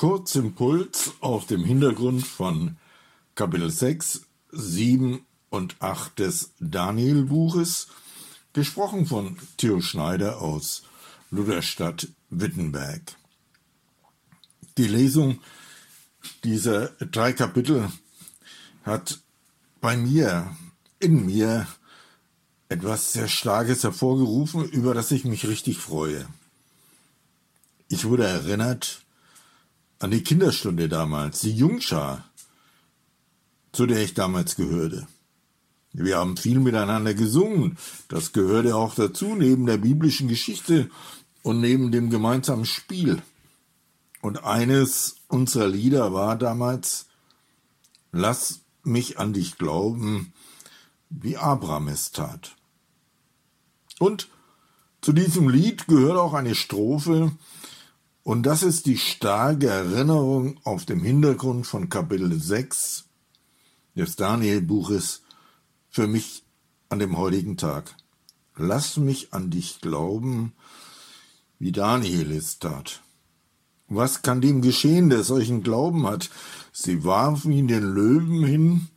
Kurzimpuls auf dem Hintergrund von Kapitel 6, 7 und 8 des Daniel-Buches, gesprochen von Theo Schneider aus Lutherstadt Wittenberg. Die Lesung dieser drei Kapitel hat bei mir, in mir, etwas sehr Starkes hervorgerufen, über das ich mich richtig freue. Ich wurde erinnert an die Kinderstunde damals, die Jungschar, zu der ich damals gehörte. Wir haben viel miteinander gesungen, das gehörte auch dazu, neben der biblischen Geschichte und neben dem gemeinsamen Spiel. Und eines unserer Lieder war damals, Lass mich an dich glauben, wie Abraham es tat. Und zu diesem Lied gehört auch eine Strophe, und das ist die starke Erinnerung auf dem Hintergrund von Kapitel 6 des Daniel-Buches für mich an dem heutigen Tag. Lass mich an dich glauben, wie Daniel es tat. Was kann dem geschehen, der solchen Glauben hat? Sie warfen ihn den Löwen hin,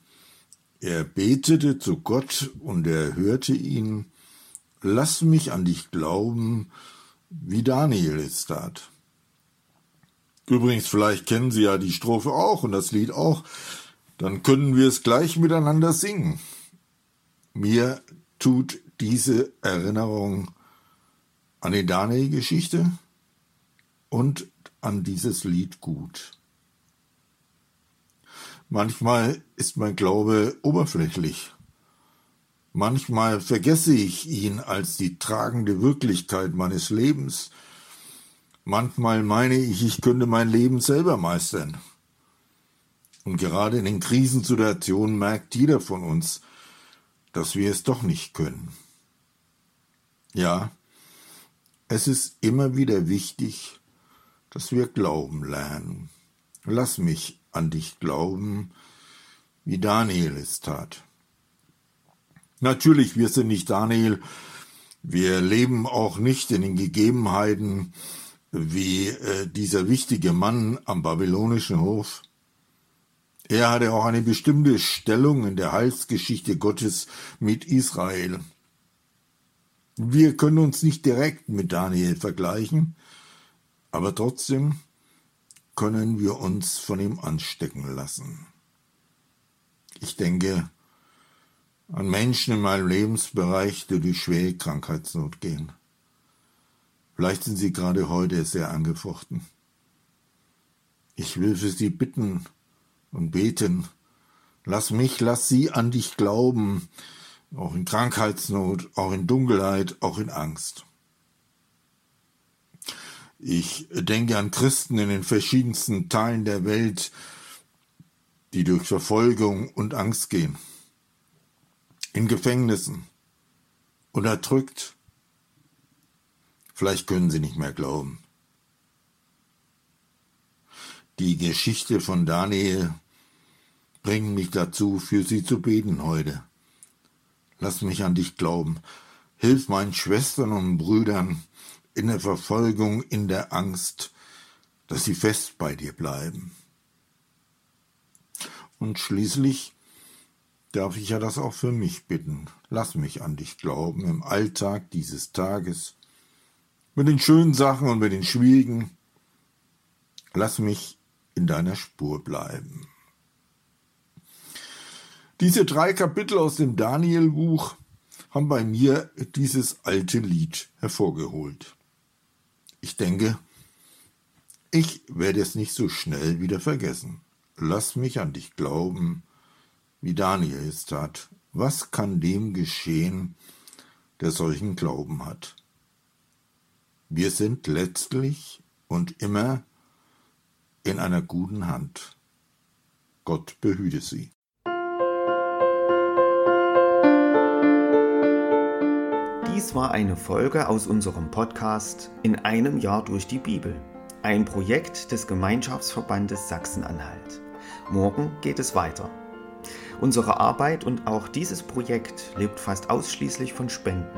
er betete zu Gott und er hörte ihn, Lass mich an dich glauben, wie Daniel es tat. Übrigens, vielleicht kennen Sie ja die Strophe auch und das Lied auch. Dann können wir es gleich miteinander singen. Mir tut diese Erinnerung an die Daniel-Geschichte und an dieses Lied gut. Manchmal ist mein Glaube oberflächlich. Manchmal vergesse ich ihn als die tragende Wirklichkeit meines Lebens. Manchmal meine ich, ich könnte mein Leben selber meistern. Und gerade in den Krisensituationen merkt jeder von uns, dass wir es doch nicht können. Ja, es ist immer wieder wichtig, dass wir glauben lernen. Lass mich an dich glauben, wie Daniel es tat. Natürlich, wir sind nicht Daniel, wir leben auch nicht in den Gegebenheiten wie äh, dieser wichtige Mann am babylonischen Hof. Er hatte auch eine bestimmte Stellung in der Heilsgeschichte Gottes mit Israel. Wir können uns nicht direkt mit Daniel vergleichen, aber trotzdem können wir uns von ihm anstecken lassen. Ich denke an Menschen in meinem Lebensbereich, die durch schwere Krankheitsnot gehen. Vielleicht sind sie gerade heute sehr angefochten. Ich will für sie bitten und beten. Lass mich, lass sie an dich glauben, auch in Krankheitsnot, auch in Dunkelheit, auch in Angst. Ich denke an Christen in den verschiedensten Teilen der Welt, die durch Verfolgung und Angst gehen, in Gefängnissen, unterdrückt. Vielleicht können sie nicht mehr glauben. Die Geschichte von Daniel bringt mich dazu, für sie zu beten heute. Lass mich an dich glauben. Hilf meinen Schwestern und Brüdern, in der Verfolgung, in der Angst, dass sie fest bei dir bleiben. Und schließlich darf ich ja das auch für mich bitten. Lass mich an dich glauben im Alltag dieses Tages, mit den schönen Sachen und mit den schwierigen. Lass mich in deiner Spur bleiben. Diese drei Kapitel aus dem Daniel-Buch haben bei mir dieses alte Lied hervorgeholt. Ich denke, ich werde es nicht so schnell wieder vergessen. Lass mich an dich glauben, wie Daniel es tat. Was kann dem geschehen, der solchen Glauben hat? Wir sind letztlich und immer in einer guten Hand. Gott behüte sie. Dies war eine Folge aus unserem Podcast In einem Jahr durch die Bibel, ein Projekt des Gemeinschaftsverbandes Sachsen-Anhalt. Morgen geht es weiter. Unsere Arbeit und auch dieses Projekt lebt fast ausschließlich von Spenden.